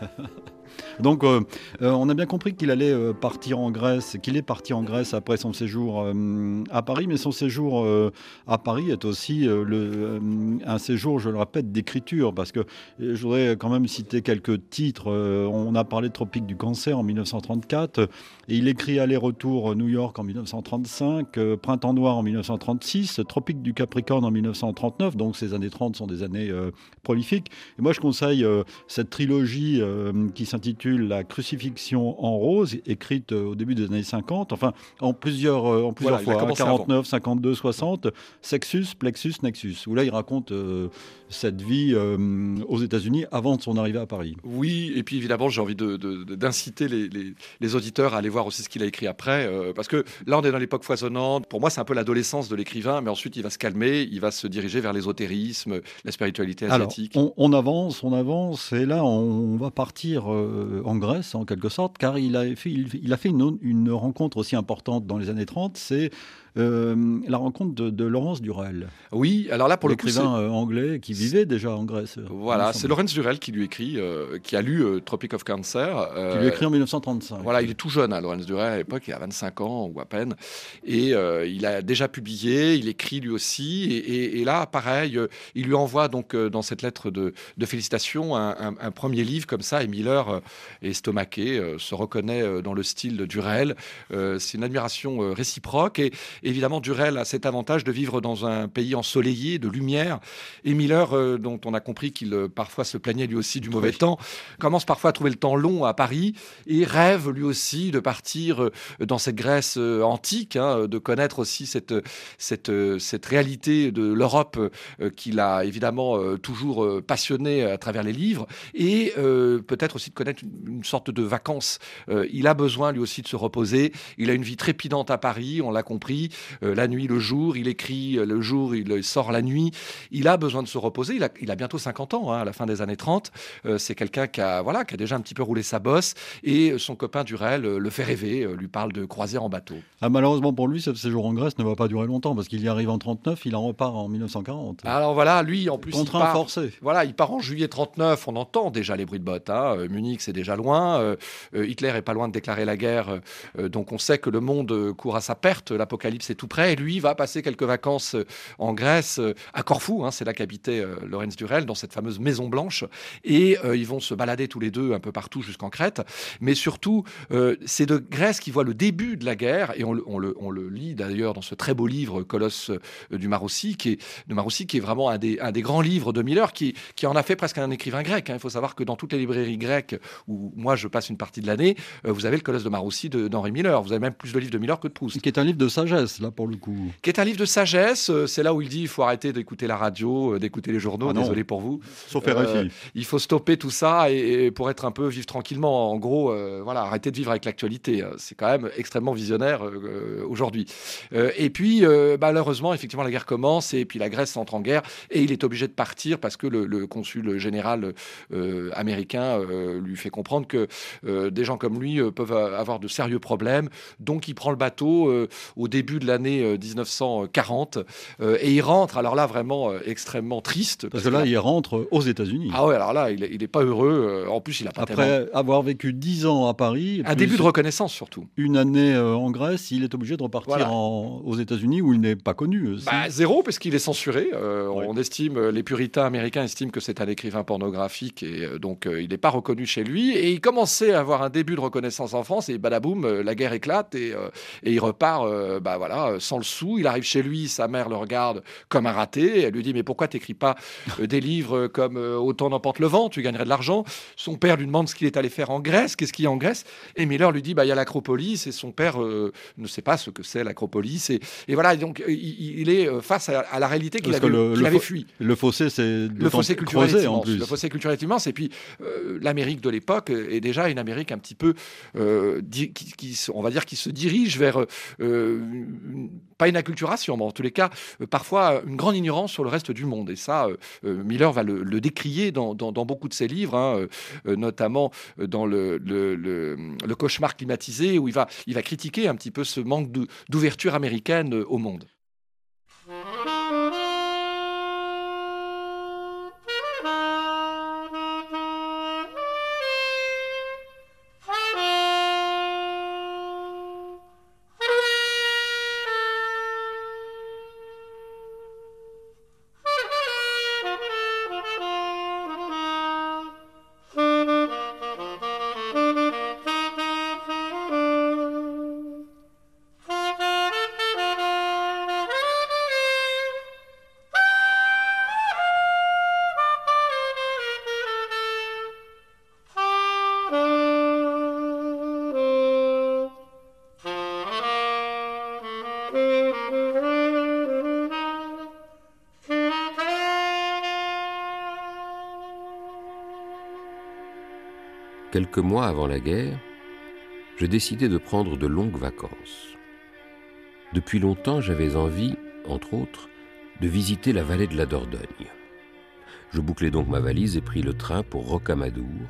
Donc, euh, euh, on a bien compris qu'il allait euh, partir en Grèce, qu'il est parti en Grèce après son séjour à Paris, mais son séjour à Paris est aussi un séjour, je le répète, d'écriture, parce que je voudrais quand même citer quelques titres. on a parlé de Tropique du cancer en 1934, et il écrit Aller-retour New York en 1935, Printemps noir en 1936, Tropique du Capricorne en 1939, donc ces années 30 sont des années prolifiques. Et moi, je conseille cette trilogie qui s'intitule La crucifixion en rose, écrite au début des années 50, enfin en plusieurs, en plusieurs fois, 49, 52, 60, Sexus, Plexus, Nexus, où là il raconte cette vie aux États-Unis avant de son arrivée à Paris. Oui, et puis évidemment j'ai envie d'inciter les, les, auditeurs à aller voir aussi ce qu'il a écrit après, parce que là on est dans l'époque foisonnante, pour moi c'est un peu l'adolescence de l'écrivain, mais ensuite il va se calmer, il va se diriger vers l'ésotérisme, la spiritualité asiatique. Alors, on, avance, on avance, et là on va partir euh, en Grèce en quelque sorte, car il a fait, il, a fait une, une rencontre aussi importante dans les années 30, c'est euh, la rencontre de, Laurence Durel. Oui, alors là pour le l'écrivain euh, anglais qui vivait déjà en Grèce. Voilà, c'est Laurence Durel qui lui écrit, euh, qui a lu Tropic of Cancer. qui lui écrit en 1935. Voilà, il est tout jeune, hein, Laurence Durel à l'époque, il a 25 ans ou à peine, et il a déjà publié, il écrit lui aussi, et, là, pareil, il lui envoie donc dans cette lettre de, félicitations un, premier livre comme ça, et Miller est estomaqué, se reconnaît dans le style de Durel. c'est une admiration réciproque et, Évidemment, Durel a cet avantage de vivre dans un pays ensoleillé, de lumière. Et Miller, euh, dont on a compris qu'il euh, parfois se plaignait lui aussi du mauvais temps, commence parfois à trouver le temps long à Paris et rêve lui aussi de partir euh, dans cette Grèce antique, hein, de connaître aussi cette, cette, cette réalité de l'Europe qu'il a évidemment toujours passionné à travers les livres et peut-être aussi de connaître une, une sorte de vacances. il a besoin lui aussi de se reposer. Il a une vie trépidante à Paris, on l'a compris. Euh, la nuit, le jour, il écrit euh, le jour, il sort la nuit. Il a besoin de se reposer. Il a, bientôt 50 ans, hein, à la fin des années 30. Euh, c'est quelqu'un qui a, voilà, qui a déjà un petit peu roulé sa bosse. Et son copain Durel le fait rêver, lui parle de croisière en bateau. Ah, malheureusement pour lui, ce séjour en Grèce ne va pas durer longtemps parce qu'il y arrive en 39, il en repart en 1940. Alors voilà, lui, en plus. Contraint il part, forcé. Voilà, il part en juillet 39. On entend déjà les bruits de bottes. Hein. Munich, c'est déjà loin. Hitler est pas loin de déclarer la guerre. donc on sait que le monde court à sa perte. L'apocalypse est tout près. Et lui va passer quelques vacances euh, en Grèce, euh, à Corfou, hein, c'est là qu'habitait euh, Lorenz Durel, dans cette fameuse Maison Blanche. Et ils vont se balader tous les deux un peu partout jusqu'en Crète. Mais surtout, c'est de Grèce qui voit le début de la guerre. Et on, le, lit d'ailleurs dans ce très beau livre Colosse du Marossi, qui est, de qui est vraiment un des, grands livres de Miller, qui, en a fait presque un écrivain grec. Hein. Il faut savoir que dans toutes les librairies grecques où moi je passe une partie de l'année, vous avez le Colosse de Marossi d'Henri Miller. Vous avez même plus de livres de Miller que de Proust. Qui est un livre de sagesse, là, pour le qui est un livre de sagesse. Euh, c'est là où il dit il faut arrêter d'écouter la radio, euh, d'écouter les journaux. Ah désolé pour vous. Sauf euh, Il faut stopper tout ça et, pour être un peu vivre tranquillement. En gros, voilà, arrêter de vivre avec l'actualité. C'est quand même extrêmement visionnaire aujourd'hui. et puis, malheureusement, effectivement, la guerre commence et puis la Grèce entre en guerre et il est obligé de partir parce que le, consul général américain lui fait comprendre que des gens comme lui peuvent avoir de sérieux problèmes. Donc, il prend le bateau au début de l'année 1940 euh, et il rentre, alors là vraiment euh, extrêmement triste. Parce, que là, il rentre aux États-Unis. Ah ouais, alors là, il n'est pas heureux. Euh, en plus, il a pas Après avoir vécu 10 ans à Paris. Un début de reconnaissance surtout. Une année en Grèce, il est obligé de repartir aux États-Unis où il n'est pas connu. Bah, zéro, parce qu'il est censuré. On estime, les puritains américains estiment que c'est un écrivain pornographique et donc il n'est pas reconnu chez lui. Et il commençait à avoir un début de reconnaissance en France et badaboum, la guerre éclate et, et il repart bah, voilà, sans le sous. Il arrive chez lui, sa mère le regarde comme un raté. Elle lui dit Mais pourquoi t'écris pas euh, des livres comme euh, Autant n'emporte le vent Tu gagnerais de l'argent? Son père lui demande ce qu'il est allé faire en Grèce. Qu'est-ce qu'il y a en Grèce? Et Miller lui dit bah, Il y a l'Acropolis. Et son père euh, ne sait pas ce que c'est l'Acropolis. Et, voilà, donc il, est face à, la réalité qu'il avait, avait fui. Le fossé, c'est le fossé culturel en plus. Le fossé culturel immense. Et puis l'Amérique de l'époque est déjà une Amérique un petit peu, qui, on va dire, qui se dirige vers pas une acculturation, mais en tous les cas, euh, parfois une grande ignorance sur le reste du monde. Et ça, euh, euh, Miller va le, décrier dans, beaucoup de ses livres, hein, notamment dans le, cauchemar climatisé, où il va critiquer un petit peu ce manque d'ouverture américaine au monde. Quelques mois avant la guerre, je décidai de prendre de longues vacances. Depuis longtemps, j'avais envie, entre autres, de visiter la vallée de la Dordogne. Je bouclai donc ma valise et pris le train pour Rocamadour,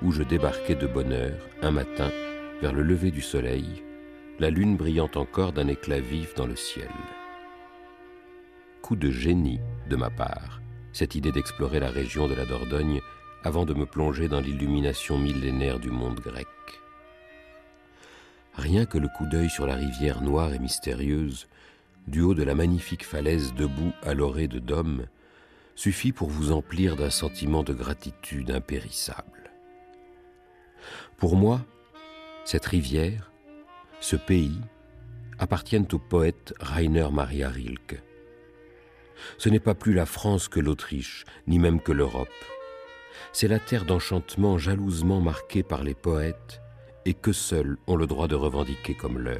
où je débarquai de bonne heure, un matin, vers le lever du soleil, la lune brillant encore d'un éclat vif dans le ciel. Coup de génie de ma part, cette idée d'explorer la région de la Dordogne avant de me plonger dans l'illumination millénaire du monde grec. Rien que le coup d'œil sur la rivière noire et mystérieuse, du haut de la magnifique falaise debout à l'orée de Dôme, suffit pour vous emplir d'un sentiment de gratitude impérissable. Pour moi, cette rivière, ce pays, appartiennent au poète Rainer Maria Rilke. Ce n'est pas plus la France que l'Autriche, ni même que l'Europe. C'est la terre d'enchantement jalousement marquée par les poètes et que seuls ont le droit de revendiquer comme leur.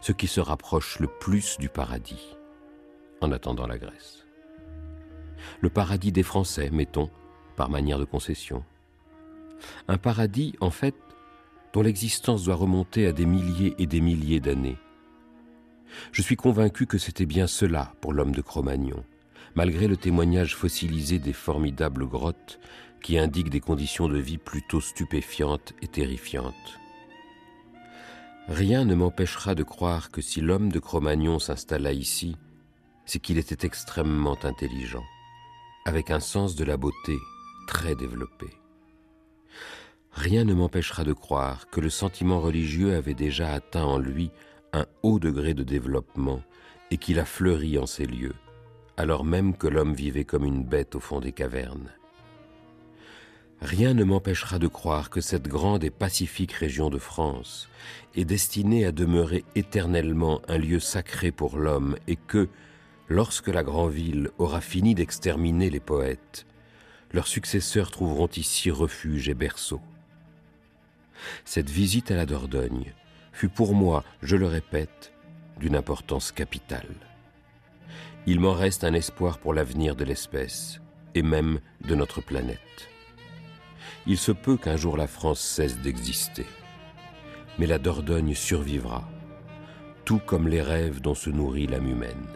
Ce qui se rapproche le plus du paradis, en attendant la Grèce. Le paradis des Français, mettons, par manière de concession. Un paradis, en fait, dont l'existence doit remonter à des milliers et des milliers d'années. Je suis convaincu que c'était bien cela pour l'homme de Cro-Magnon, malgré le témoignage fossilisé des formidables grottes qui indiquent des conditions de vie plutôt stupéfiantes et terrifiantes. Rien ne m'empêchera de croire que si l'homme de Cro-Magnon s'installa ici, c'est qu'il était extrêmement intelligent, avec un sens de la beauté très développé. Rien ne m'empêchera de croire que le sentiment religieux avait déjà atteint en lui un haut degré de développement et qu'il a fleuri en ces lieux, alors même que l'homme vivait comme une bête au fond des cavernes. Rien ne m'empêchera de croire que cette grande et pacifique région de France est destinée à demeurer éternellement un lieu sacré pour l'homme et que, lorsque la grande ville aura fini d'exterminer les poètes, leurs successeurs trouveront ici refuge et berceau. Cette visite à la Dordogne fut pour moi, je le répète, d'une importance capitale. Il m'en reste un espoir pour l'avenir de l'espèce, et même de notre planète. Il se peut qu'un jour la France cesse d'exister, mais la Dordogne survivra, tout comme les rêves dont se nourrit l'âme humaine.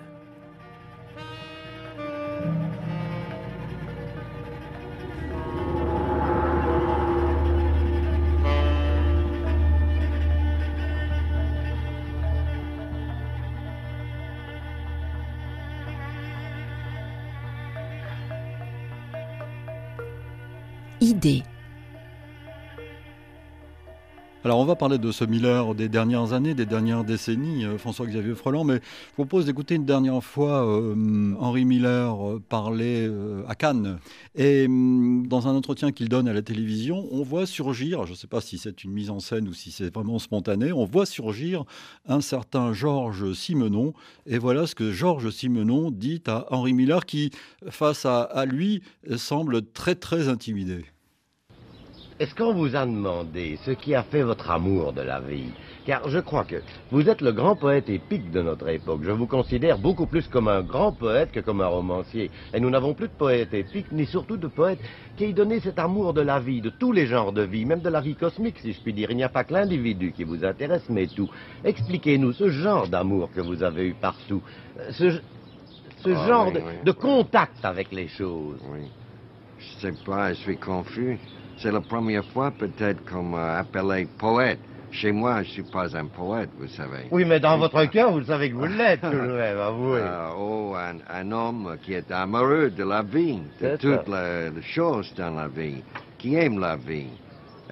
Alors on va parler de ce Miller des dernières années, des dernières décennies, euh, François-Xavier Freland, mais je propose d'écouter une dernière fois euh, Henri Miller euh, parler à Cannes. Et hum, dans un entretien qu'il donne à la télévision, on voit surgir, je ne sais pas si c'est une mise en scène ou si c'est vraiment spontané, on voit surgir un certain Georges Simenon. Et voilà ce que Georges Simenon dit à Henri Miller qui, face à lui, semble très très intimidé. Est-ce qu'on vous a demandé ce qui a fait votre amour de la vie? Car je crois que vous êtes le grand poète épique de notre époque. Je vous considère beaucoup plus comme un grand poète que comme un romancier. Et nous n'avons plus de poète épique, ni surtout de poète qui ait donné cet amour de la vie, de tous les genres de vie, même de la vie cosmique, si je puis dire. Il n'y a pas que l'individu qui vous intéresse, mais tout. Expliquez-nous ce genre d'amour que vous avez eu partout, euh, ce, ah, genre de, de, contact avec les choses. Oui. Je sais pas, je suis confus. C'est la première fois peut-être qu'on m'a appelé poète. Chez moi, je ne suis pas un poète, vous savez. Oui, mais dans votre cœur, vous savez que vous l'êtes tout de même, avouez. Euh, oh, un, homme qui est amoureux de la vie, de toutes les, choses dans la vie, qui aime la vie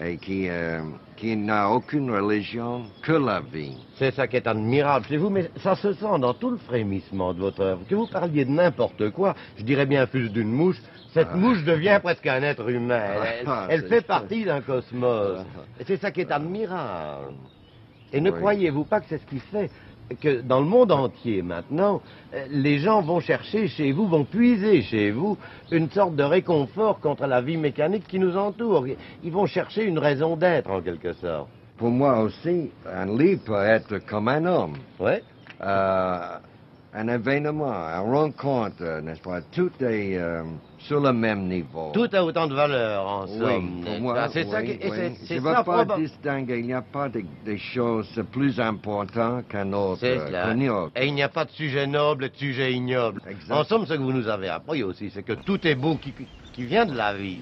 et qui, euh, qui n'a aucune religion que la vie. C'est ça qui est admirable chez vous, mais ça se sent dans tout le frémissement de votre œuvre. Que vous parliez de n'importe quoi, je dirais bien plus d'une mouche, cette mouche devient presque un être humain. Elle, ah, fait partie d'un cosmos. C'est ça qui est admirable. Et ne croyez-vous pas que c'est ce qui fait que dans le monde entier maintenant, les gens vont chercher chez vous, vont puiser chez vous une sorte de réconfort contre la vie mécanique qui nous entoure. Ils vont chercher une raison d'être en quelque sorte. Pour moi aussi, un livre peut être comme un homme. Oui. Euh, un événement, un rencontre, n'est-ce pas? Tout est euh, sur le même niveau. Tout a autant de valeur, en somme. Oui, pour moi, c'est ça qui, Je ne veux pas distinguer, il n'y a pas de, des choses plus importantes qu'un autre. C'est cela. Et il n'y a pas de sujet noble de sujet ignoble. En somme, ce que vous nous avez appris aussi, c'est que tout est beau qui, qui vient de la vie.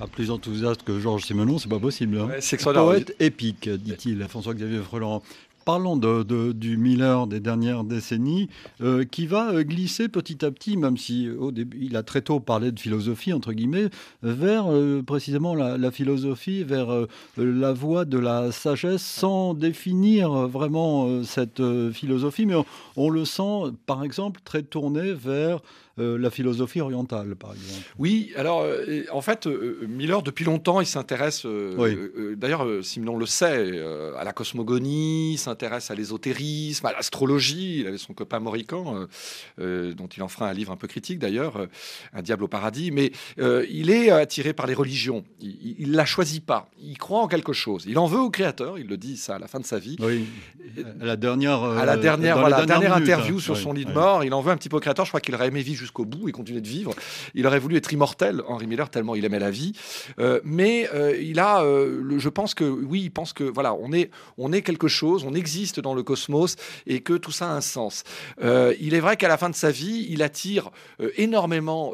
Ah, plus enthousiaste que Georges Simenon, c'est pas possible. Hein. c'est Poète épique, dit-il, François-Xavier Freland. Parlons de, du Miller des dernières décennies, euh, qui va euh, glisser petit à petit, même si au début, il a très tôt parlé de philosophie, entre guillemets, vers euh, précisément la, philosophie, vers la voie de la sagesse, sans définir vraiment cette philosophie, mais on, le sent, par exemple, très tourné vers euh, la philosophie orientale, par exemple. Oui, alors euh, en fait, euh, Miller, depuis longtemps, il s'intéresse, d'ailleurs, Simon le sait, à la cosmogonie, s'intéresse à l'ésotérisme, à l'astrologie. Il avait son copain Morican, dont il en fera un livre un peu critique d'ailleurs, Un diable au paradis. Mais il est attiré par les religions. Il ne la choisit pas. Il croit en quelque chose. Il en veut au créateur. Il le dit ça à la fin de sa vie. Oui. À la dernière, à la dernière, dernière interview sur son lit de mort, il en veut un petit peu au créateur. Je crois qu'il aurait aimé vivre jusqu'au bout et continuer de vivre. Il aurait voulu être immortel, Henry Miller, tellement il aimait la vie. Euh, mais euh, il a, euh, je pense que oui, il pense que voilà, on est, on est quelque chose, on existe dans le cosmos et que tout ça a un sens. il est vrai qu'à la fin de sa vie, il attire énormément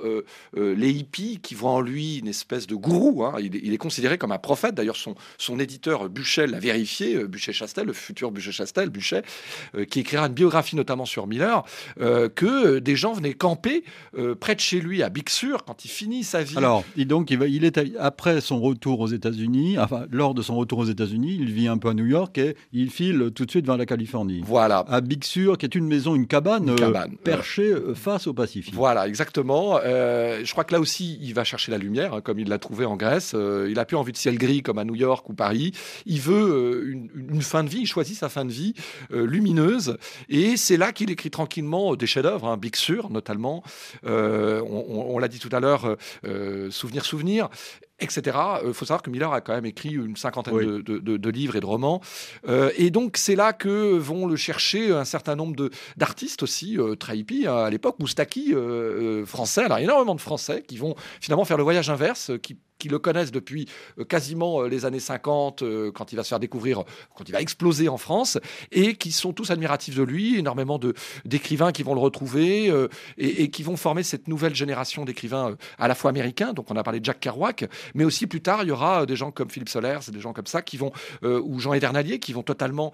les hippies qui voient en lui une espèce de gourou. Hein. Il, est considéré comme un prophète. D'ailleurs, son, son éditeur Buchet l'a vérifié, Buchet-Chastel, le futur Buchet-Chastel, Buchet, qui écrira une biographie notamment sur Miller, que des gens venaient camper euh, près de chez lui, à Big Sur, quand il finit sa vie. Alors, donc, il, va, il est après son retour aux États-Unis, enfin, lors de son retour aux États-Unis, il vit un peu à New York et il file tout de suite vers la Californie. Voilà. À Big Sur, qui est une maison, une cabane, euh, perchée euh, face au Pacifique. Voilà, exactement. je crois que là aussi, il va chercher la lumière, hein, comme il l'a trouvé en Grèce. il a plus envie de ciel gris comme à New York ou Paris. Il veut une, fin de vie, il choisit sa fin de vie lumineuse. Et c'est là qu'il écrit tranquillement des chefs-d'œuvre, hein, Big Sur notamment, euh, on, l'a dit tout à l'heure, euh, Souvenir, Souvenir etc. Il euh, faut savoir que Miller a quand même écrit une cinquantaine de, livres et de romans. et donc, c'est là que vont le chercher un certain nombre d'artistes aussi, très hippie hein, à l'époque, Moustaki, français. Alors, il y a énormément de Français qui vont finalement faire le voyage inverse, qui qui le connaissent depuis euh, quasiment euh, les années 50, euh, quand il va se faire découvrir, quand il va exploser en France, et qui sont tous admiratifs de lui, énormément de, d'écrivains qui vont le retrouver, et, qui vont former cette nouvelle génération d'écrivains à la fois américains, donc on a parlé de Jack Kerouac, mais aussi plus tard, il y aura des gens comme Philippe Solers, des gens comme ça, qui vont, ou Jean Edernalier, qui vont totalement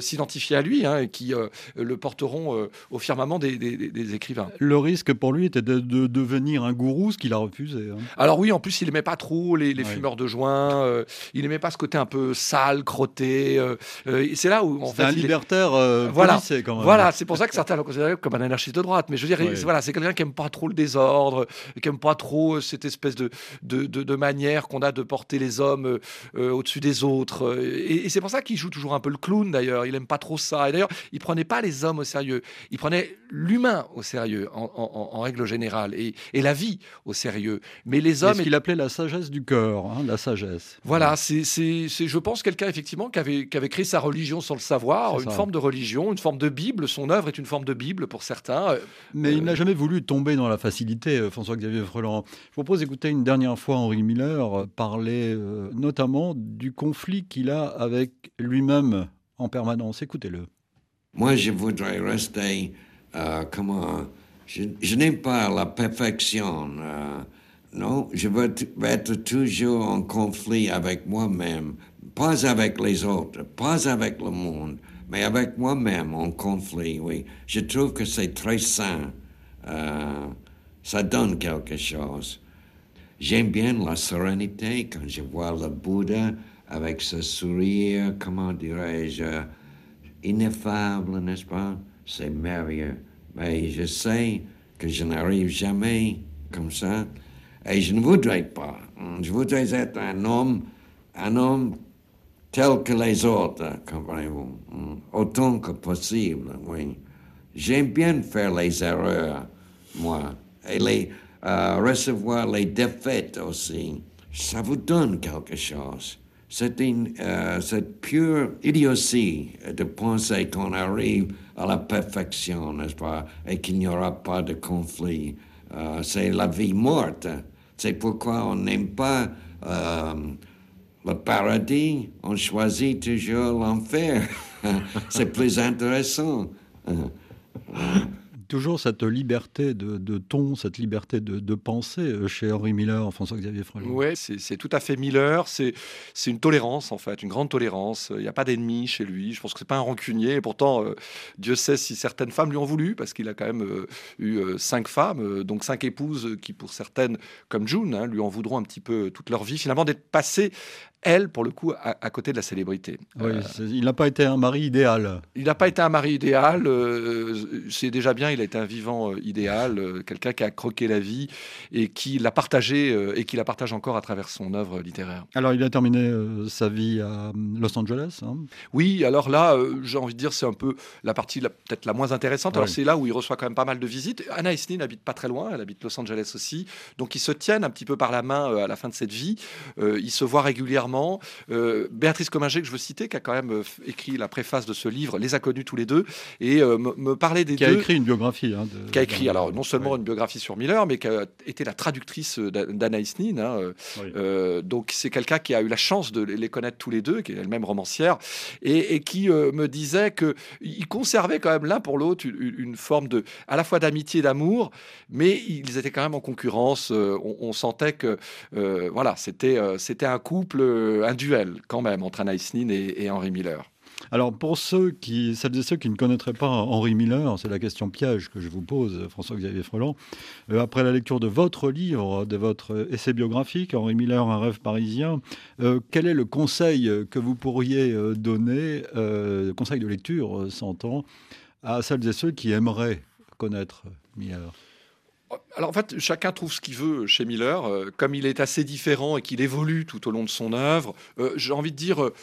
s'identifier à lui, hein, et qui le porteront au firmament des, écrivains. Le risque pour lui était de, devenir un gourou, ce qu'il a refusé. Hein. Alors oui, en plus, il n'aimait pas trop les, fumeurs de joint. Euh, il n'aimait pas ce côté un peu sale, crotté. Euh, euh, c'est là où, en fait, un libertaire voilà, quand même. Voilà, c'est pour ça que certains le considèrent comme un anarchiste de droite. Mais je veux dire, voilà, c'est quelqu'un qui aime pas trop le désordre, qui aime pas trop cette espèce de de, de, manière qu'on a de porter les hommes au-dessus des autres. Et, c'est pour ça qu'il joue toujours un peu le clown. D'ailleurs, il aime pas trop ça. Et d'ailleurs, il prenait pas les hommes au sérieux. Il prenait l'humain au sérieux en, règle générale et, et, la vie au sérieux. Mais les hommes, ce qu'il appelait la sagesse du cœur, hein, la sagesse. Voilà, c'est, je pense, quelqu'un effectivement qui avait, qui avait créé sa religion sans le savoir, une forme de religion, une forme de Bible. Son œuvre est une forme de Bible pour certains. Mais il n'a jamais voulu tomber dans la facilité, euh, François-Xavier Freland. Je propose d'écouter une dernière fois Henri Miller parler euh, notamment du conflit qu'il a avec lui-même en permanence. Écoutez-le. Moi, je voudrais rester, euh, comment, je, je n'aime pas la perfection. Non, je veux être toujours en conflit avec moi-même, pas avec les autres, pas avec le monde, mais avec moi-même en conflit, oui. Je trouve que c'est très sain. Euh, ça donne quelque chose. J'aime bien la sérénité quand je vois le Bouddha avec ce sourire, comment dirais-je, ineffable, n'est-ce pas? C'est merveilleux. Mais je sais que je n'arrive jamais comme ça. Et je ne voudrais pas. Je voudrais être un homme, un homme tel que les autres, comprenez-vous, autant que possible, oui. J'aime bien faire les erreurs, moi, et euh, recevoir les défaites aussi. Ça vous donne quelque chose. c'est une euh, cette pure idiotie de penser qu'on arrive à la perfection, n'est-ce pas, et qu'il n'y aura pas de conflit. Euh, c'est la vie morte. C'est pourquoi on n'aime pas euh, le paradis, on choisit toujours l'enfer. c'est plus intéressant. Toujours cette liberté de, ton, cette liberté de, de, pensée euh, chez Henri Miller, François-Xavier Frelon. Oui, c'est tout à fait Miller. C'est une tolérance, en fait, une grande tolérance. Il n'y a pas d'ennemis chez lui. Je pense que c'est pas un rancunier. Et pourtant, euh, Dieu sait si certaines femmes lui ont voulu, parce qu'il a quand même euh, eu cinq femmes, donc cinq épouses qui, pour certaines, comme June, hein, lui en voudront un petit peu toute leur vie, finalement, d'être passées elle, pour le coup, à, côté de la célébrité. Euh, il n'a pas été un mari idéal. Il n'a pas été un mari idéal. Euh, c'est déjà bien, il a été un vivant euh, idéal, quelqu'un qui a croqué la vie et qui l'a partagé et qui la partage encore à travers son œuvre littéraire. Alors, il a terminé sa vie à Los Angeles. Hein oui, alors là, j'ai envie de dire, c'est un peu la partie peut-être la moins intéressante. Alors, c'est là où il reçoit quand même pas mal de visites. Anna Esney n'habite pas très loin, elle habite Los Angeles aussi. Donc, ils se tiennent un petit peu par la main à la fin de cette vie. ils se voient régulièrement euh, Béatrice Comminger, que je veux citer, qui a quand même euh, écrit la préface de ce livre, les a connus tous les deux, et euh, me, parlait des qui deux. Qui a écrit une biographie. Hein, qui a écrit, alors, non seulement une biographie sur Miller, mais qui a été la traductrice d'Anaïs Nin. Hein, donc, c'est quelqu'un qui a eu la chance de les connaître tous les deux, qui est elle-même romancière, et, qui me disait qu'ils conservaient quand même l'un pour l'autre une, forme de, à la fois d'amitié et d'amour, mais ils étaient quand même en concurrence. On, sentait que, voilà, c'était c'était un couple euh, un duel quand même entre Anaïs Nin et, Henri Miller. Alors pour ceux qui, celles et ceux qui ne connaîtraient pas Henri Miller, c'est la question piège que je vous pose, François-Xavier Freland. Euh, après la lecture de votre livre, de votre essai biographique, Henri Miller, un rêve parisien, euh, quel est le conseil que vous pourriez donner, conseil de lecture, s'entend, à celles et ceux qui aimeraient connaître Miller? Alors en fait, chacun trouve ce qu'il veut chez Miller. Euh, comme il est assez différent et qu'il évolue tout au long de son œuvre, euh, j'ai envie de dire, euh,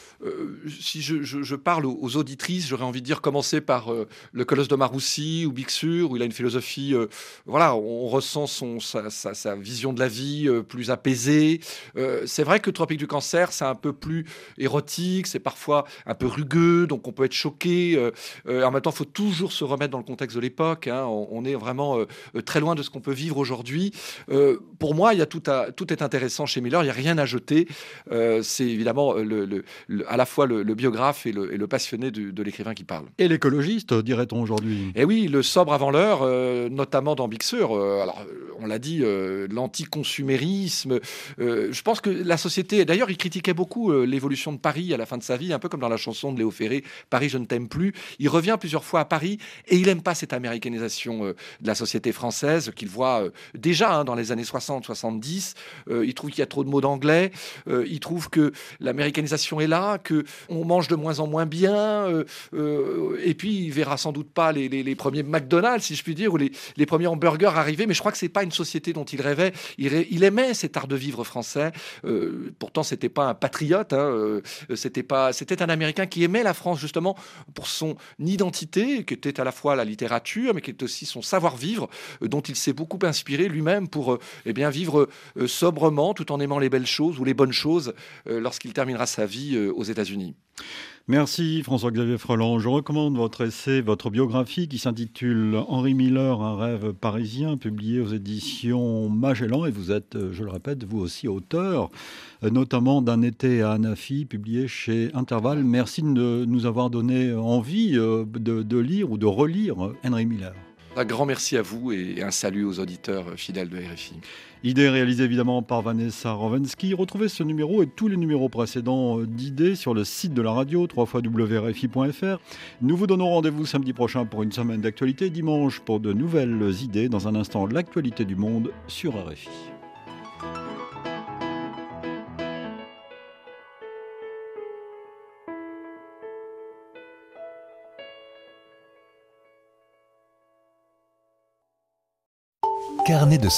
si je, parle aux, auditrices, j'aurais envie de dire commencer par Le Colosse de Maroussi ou Bixur, où il a une philosophie, voilà, on ressent son, sa, vision de la vie plus apaisée. c'est vrai que Tropique du Cancer, c'est un peu plus érotique, c'est parfois un peu rugueux, donc on peut être choqué. en même temps, il faut toujours se remettre dans le contexte de l'époque. Hein. on, on, est vraiment très loin de ce qu'on peut vivre aujourd'hui. Euh, pour moi, il y a tout, à, tout est intéressant chez Miller, il n'y a rien à jeter. Euh, c'est évidemment le, à la fois le, biographe et le, passionné de l'écrivain qui parle. Et l'écologiste, dirait-on aujourd'hui Eh oui, le sobre avant l'heure, euh, notamment dans Bixeur. alors, on l'a dit, l'anticonsumérisme. je pense que la société, d'ailleurs, il critiquait beaucoup l'évolution de Paris à la fin de sa vie, un peu comme dans la chanson de Léo Ferré, Paris, je ne t'aime plus. Il revient plusieurs fois à Paris et il n'aime pas cette américanisation de la société française qu'il voit euh, déjà hein, dans les années 60-70. Euh, il trouve qu'il y a trop de mots d'anglais. Euh, il trouve que l'américanisation est là, que on mange de moins en moins bien. et puis il verra sans doute pas les, premiers McDonald's, si je puis dire, ou les, premiers hamburgers arriver. Mais je crois que c'est pas une société dont il rêvait. Il, aimait cet art de vivre français. pourtant, c'était pas un patriote. Hein, c'était pas. C'était un Américain qui aimait la France justement pour son identité, qui était à la fois la littérature, mais qui est aussi son savoir-vivre, dont il s'est beaucoup inspiré lui-même pour euh, eh vivre euh, sobrement tout en aimant les belles choses ou les bonnes choses euh, lorsqu'il terminera sa vie aux États-Unis. Merci François-Xavier Freland. Je recommande votre essai, votre biographie qui s'intitule Henri Miller, un rêve parisien, publié aux éditions Magellan. Et vous êtes, je le répète, vous aussi auteur, notamment d'un été à Anafi, publié chez Intervalle. Merci de nous avoir donné envie de lire ou de relire Henri Miller. Un grand merci à vous et un salut aux auditeurs fidèles de RFI. Idée réalisée évidemment par Vanessa Rovensky. Retrouvez ce numéro et tous les numéros précédents d'idées sur le site de la radio www.rfi.fr. Nous vous donnons rendez-vous samedi prochain pour une semaine d'actualité, dimanche pour de nouvelles idées. Dans un instant, l'actualité du monde sur RFI. Carnet de